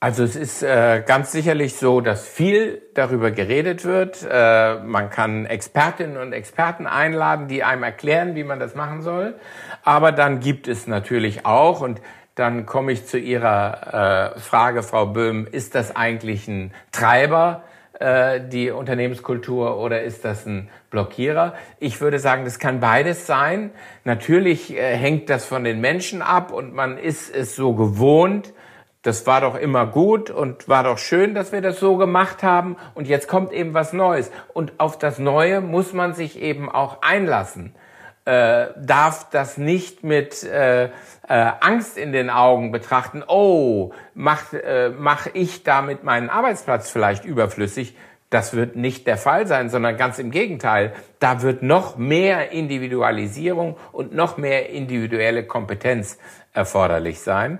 Also es ist äh, ganz sicherlich so, dass viel darüber geredet wird. Äh, man kann Expertinnen und Experten einladen, die einem erklären, wie man das machen soll. Aber dann gibt es natürlich auch, und dann komme ich zu Ihrer äh, Frage, Frau Böhm, ist das eigentlich ein Treiber, äh, die Unternehmenskultur, oder ist das ein Blockierer? Ich würde sagen, das kann beides sein. Natürlich äh, hängt das von den Menschen ab und man ist es so gewohnt, das war doch immer gut und war doch schön, dass wir das so gemacht haben und jetzt kommt eben was Neues. Und auf das Neue muss man sich eben auch einlassen. Äh, darf das nicht mit äh, äh, Angst in den Augen betrachten, oh, mach, äh, mach ich damit meinen Arbeitsplatz vielleicht überflüssig. Das wird nicht der Fall sein, sondern ganz im Gegenteil. Da wird noch mehr Individualisierung und noch mehr individuelle Kompetenz erforderlich sein.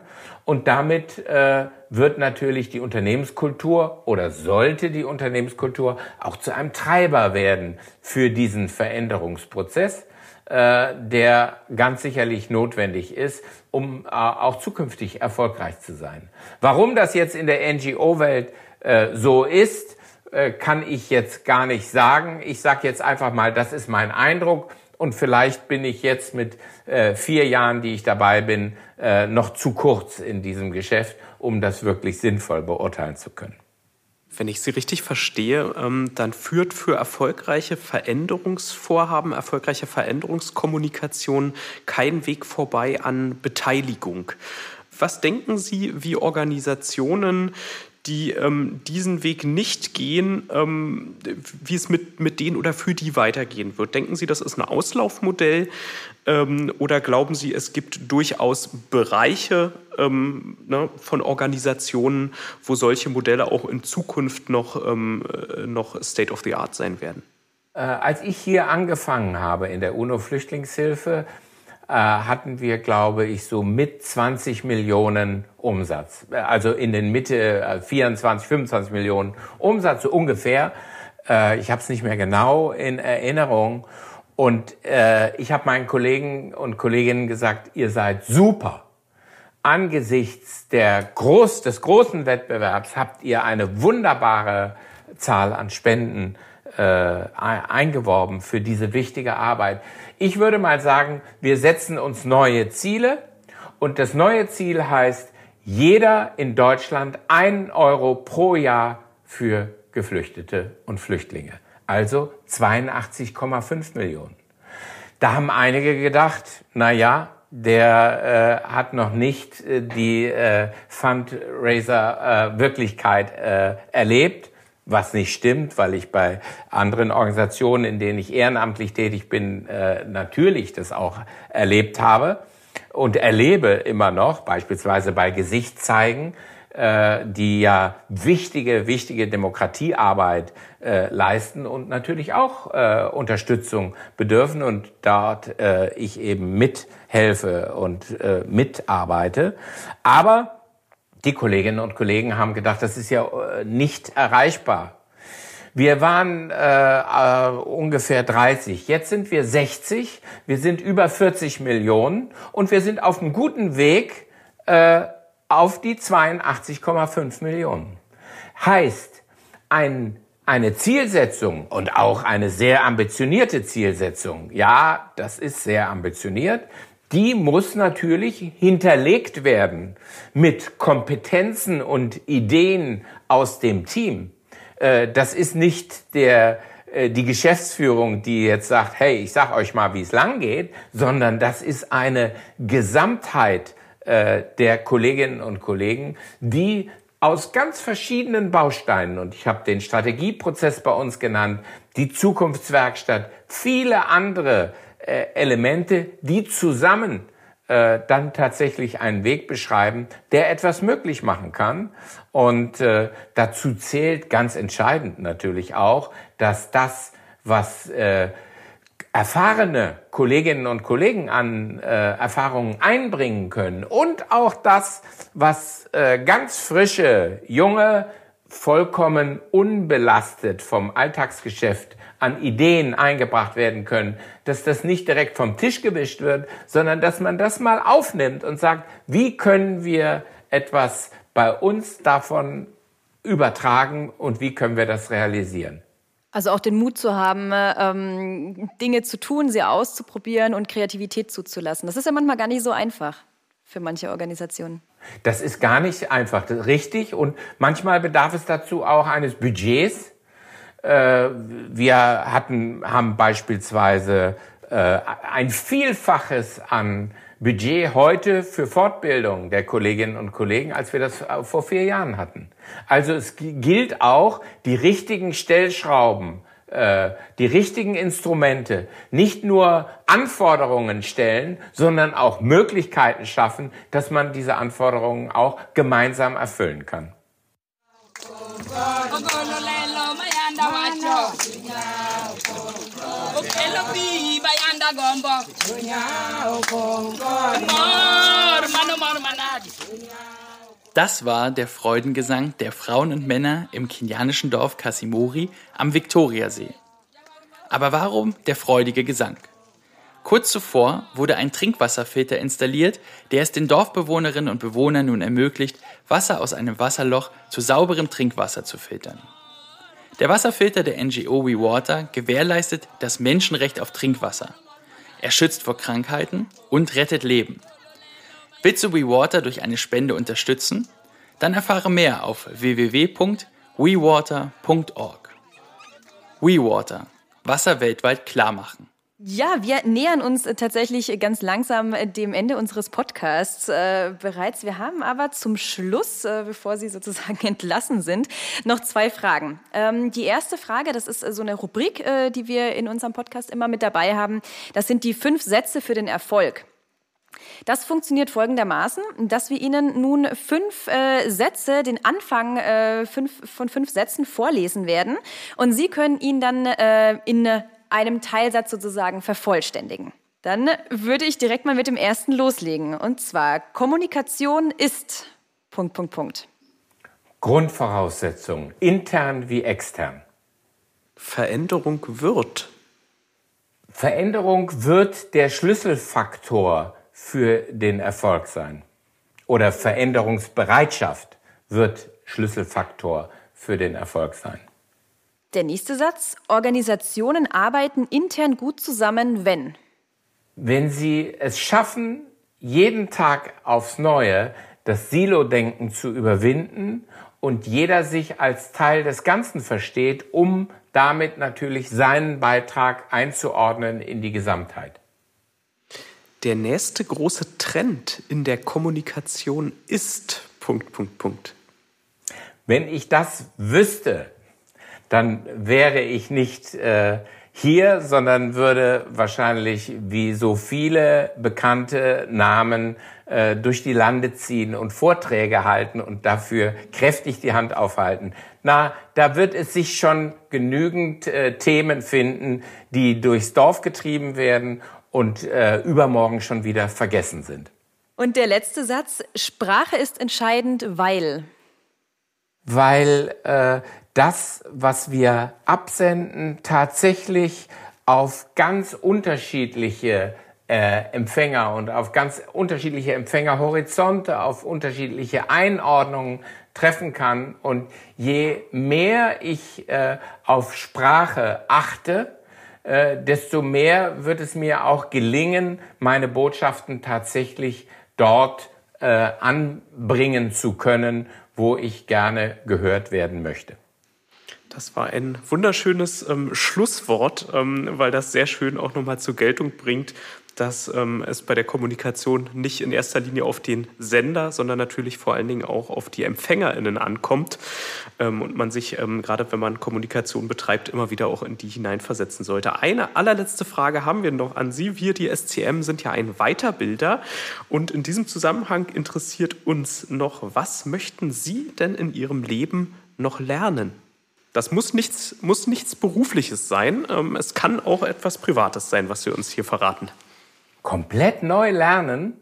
Und damit äh, wird natürlich die Unternehmenskultur oder sollte die Unternehmenskultur auch zu einem Treiber werden für diesen Veränderungsprozess, äh, der ganz sicherlich notwendig ist, um äh, auch zukünftig erfolgreich zu sein. Warum das jetzt in der NGO-Welt äh, so ist, äh, kann ich jetzt gar nicht sagen. Ich sage jetzt einfach mal, das ist mein Eindruck. Und vielleicht bin ich jetzt mit äh, vier Jahren, die ich dabei bin, äh, noch zu kurz in diesem Geschäft, um das wirklich sinnvoll beurteilen zu können. Wenn ich Sie richtig verstehe, ähm, dann führt für erfolgreiche Veränderungsvorhaben, erfolgreiche Veränderungskommunikation kein Weg vorbei an Beteiligung. Was denken Sie, wie Organisationen die ähm, diesen Weg nicht gehen, ähm, wie es mit, mit denen oder für die weitergehen wird. Denken Sie, das ist ein Auslaufmodell ähm, oder glauben Sie, es gibt durchaus Bereiche ähm, ne, von Organisationen, wo solche Modelle auch in Zukunft noch, ähm, äh, noch State of the Art sein werden? Äh, als ich hier angefangen habe in der UNO-Flüchtlingshilfe, hatten wir, glaube ich, so mit 20 Millionen Umsatz. Also in den Mitte 24, äh, 25 Millionen Umsatz, so ungefähr. Äh, ich habe es nicht mehr genau in Erinnerung. Und ich habe meinen Kollegen und Kolleginnen gesagt, ihr seid super. Angesichts der Groß, des großen Wettbewerbs habt ihr eine wunderbare Zahl an Spenden äh, eingeworben für diese wichtige Arbeit. Ich würde mal sagen, wir setzen uns neue Ziele und das neue Ziel heißt, jeder in Deutschland einen Euro pro Jahr für Geflüchtete und Flüchtlinge. Also 82,5 Millionen. Da haben einige gedacht, na ja, der äh, hat noch nicht äh, die äh, Fundraiser-Wirklichkeit äh, erlebt was nicht stimmt, weil ich bei anderen Organisationen, in denen ich ehrenamtlich tätig bin, äh, natürlich das auch erlebt habe und erlebe immer noch, beispielsweise bei Gesicht zeigen, äh, die ja wichtige, wichtige Demokratiearbeit äh, leisten und natürlich auch äh, Unterstützung bedürfen und dort äh, ich eben mithelfe und äh, mitarbeite. Aber die Kolleginnen und Kollegen haben gedacht, das ist ja äh, nicht erreichbar. Wir waren äh, äh, ungefähr 30, jetzt sind wir 60, wir sind über 40 Millionen. Und wir sind auf einem guten Weg äh, auf die 82,5 Millionen. Heißt, ein, eine Zielsetzung und auch eine sehr ambitionierte Zielsetzung, ja, das ist sehr ambitioniert, die muss natürlich hinterlegt werden mit Kompetenzen und Ideen aus dem Team. Äh, das ist nicht der, äh, die Geschäftsführung, die jetzt sagt, hey, ich sag euch mal, wie es lang geht, sondern das ist eine Gesamtheit äh, der Kolleginnen und Kollegen, die aus ganz verschiedenen Bausteinen, und ich habe den Strategieprozess bei uns genannt, die Zukunftswerkstatt, viele andere äh, Elemente, die zusammen äh, dann tatsächlich einen Weg beschreiben, der etwas möglich machen kann. Und äh, dazu zählt ganz entscheidend natürlich auch, dass das, was äh, erfahrene Kolleginnen und Kollegen an äh, Erfahrungen einbringen können und auch das, was äh, ganz frische, junge, vollkommen unbelastet vom Alltagsgeschäft an Ideen eingebracht werden können, dass das nicht direkt vom Tisch gewischt wird, sondern dass man das mal aufnimmt und sagt, wie können wir etwas bei uns davon übertragen und wie können wir das realisieren? Also auch den Mut zu haben, ähm, Dinge zu tun, sie auszuprobieren und Kreativität zuzulassen. Das ist ja manchmal gar nicht so einfach für manche Organisationen. Das ist gar nicht einfach, das ist richtig. Und manchmal bedarf es dazu auch eines Budgets. Äh, wir hatten, haben beispielsweise äh, ein Vielfaches an Budget heute für Fortbildung der Kolleginnen und Kollegen, als wir das äh, vor vier Jahren hatten. Also es gilt auch, die richtigen Stellschrauben, die richtigen Instrumente, nicht nur Anforderungen stellen, sondern auch Möglichkeiten schaffen, dass man diese Anforderungen auch gemeinsam erfüllen kann. Das war der Freudengesang der Frauen und Männer im kenianischen Dorf Kasimori am Viktoriasee. Aber warum der freudige Gesang? Kurz zuvor wurde ein Trinkwasserfilter installiert, der es den Dorfbewohnerinnen und Bewohnern nun ermöglicht, Wasser aus einem Wasserloch zu sauberem Trinkwasser zu filtern. Der Wasserfilter der NGO WeWater gewährleistet das Menschenrecht auf Trinkwasser. Er schützt vor Krankheiten und rettet Leben. Willst du WeWater durch eine Spende unterstützen? Dann erfahre mehr auf www.wewater.org. WeWater. Wasser weltweit klar machen. Ja, wir nähern uns tatsächlich ganz langsam dem Ende unseres Podcasts äh, bereits. Wir haben aber zum Schluss, äh, bevor Sie sozusagen entlassen sind, noch zwei Fragen. Ähm, die erste Frage, das ist so eine Rubrik, äh, die wir in unserem Podcast immer mit dabei haben. Das sind die fünf Sätze für den Erfolg. Das funktioniert folgendermaßen, dass wir Ihnen nun fünf äh, Sätze, den Anfang äh, fünf, von fünf Sätzen vorlesen werden. Und Sie können ihn dann äh, in einem Teilsatz sozusagen vervollständigen. Dann würde ich direkt mal mit dem ersten loslegen. Und zwar, Kommunikation ist. Punkt, Punkt, Punkt. Grundvoraussetzung, intern wie extern. Veränderung wird. Veränderung wird der Schlüsselfaktor für den Erfolg sein. Oder Veränderungsbereitschaft wird Schlüsselfaktor für den Erfolg sein. Der nächste Satz. Organisationen arbeiten intern gut zusammen, wenn. Wenn sie es schaffen, jeden Tag aufs Neue das Silo-Denken zu überwinden und jeder sich als Teil des Ganzen versteht, um damit natürlich seinen Beitrag einzuordnen in die Gesamtheit. Der nächste große Trend in der Kommunikation ist Punkt, Punkt, Punkt. Wenn ich das wüsste, dann wäre ich nicht äh, hier, sondern würde wahrscheinlich wie so viele bekannte Namen äh, durch die Lande ziehen und Vorträge halten und dafür kräftig die Hand aufhalten. Na, da wird es sich schon genügend äh, Themen finden, die durchs Dorf getrieben werden und äh, übermorgen schon wieder vergessen sind. Und der letzte Satz, Sprache ist entscheidend, weil. Weil äh, das, was wir absenden, tatsächlich auf ganz unterschiedliche äh, Empfänger und auf ganz unterschiedliche Empfängerhorizonte, auf unterschiedliche Einordnungen treffen kann. Und je mehr ich äh, auf Sprache achte, äh, desto mehr wird es mir auch gelingen, meine Botschaften tatsächlich dort äh, anbringen zu können, wo ich gerne gehört werden möchte. Das war ein wunderschönes ähm, Schlusswort, ähm, weil das sehr schön auch nochmal zur Geltung bringt, dass ähm, es bei der Kommunikation nicht in erster Linie auf den Sender, sondern natürlich vor allen Dingen auch auf die EmpfängerInnen ankommt ähm, und man sich, ähm, gerade wenn man Kommunikation betreibt, immer wieder auch in die hineinversetzen sollte. Eine allerletzte Frage haben wir noch an Sie. Wir, die SCM, sind ja ein Weiterbilder und in diesem Zusammenhang interessiert uns noch, was möchten Sie denn in Ihrem Leben noch lernen? Das muss nichts, muss nichts Berufliches sein. Ähm, es kann auch etwas Privates sein, was Sie uns hier verraten. Komplett neu lernen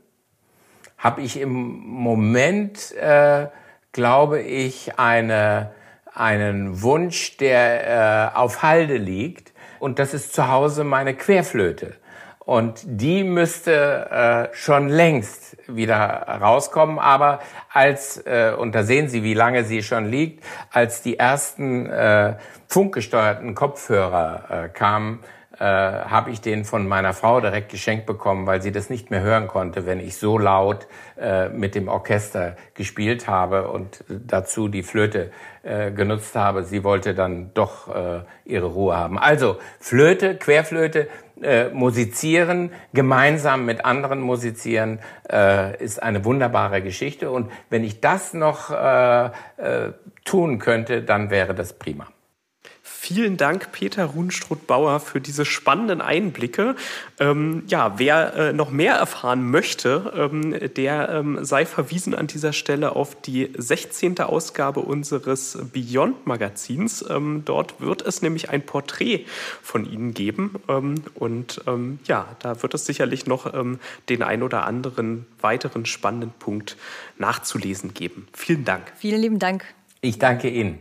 habe ich im Moment, äh, glaube ich, eine, einen Wunsch, der äh, auf Halde liegt. Und das ist zu Hause meine Querflöte. Und die müsste äh, schon längst wieder rauskommen. Aber als, äh, und da sehen Sie, wie lange sie schon liegt, als die ersten äh, funkgesteuerten Kopfhörer äh, kamen, äh, habe ich den von meiner Frau direkt geschenkt bekommen, weil sie das nicht mehr hören konnte, wenn ich so laut äh, mit dem Orchester gespielt habe und dazu die Flöte äh, genutzt habe. Sie wollte dann doch äh, ihre Ruhe haben. Also Flöte, Querflöte, äh, musizieren, gemeinsam mit anderen musizieren, äh, ist eine wunderbare Geschichte. Und wenn ich das noch äh, äh, tun könnte, dann wäre das prima. Vielen Dank, Peter Runstruth-Bauer, für diese spannenden Einblicke. Ähm, ja, wer äh, noch mehr erfahren möchte, ähm, der ähm, sei verwiesen an dieser Stelle auf die 16. Ausgabe unseres Beyond-Magazins. Ähm, dort wird es nämlich ein Porträt von Ihnen geben. Ähm, und ähm, ja, da wird es sicherlich noch den ein oder anderen weiteren spannenden Punkt nachzulesen geben. Vielen Dank. Vielen lieben Dank. Ich danke Ihnen.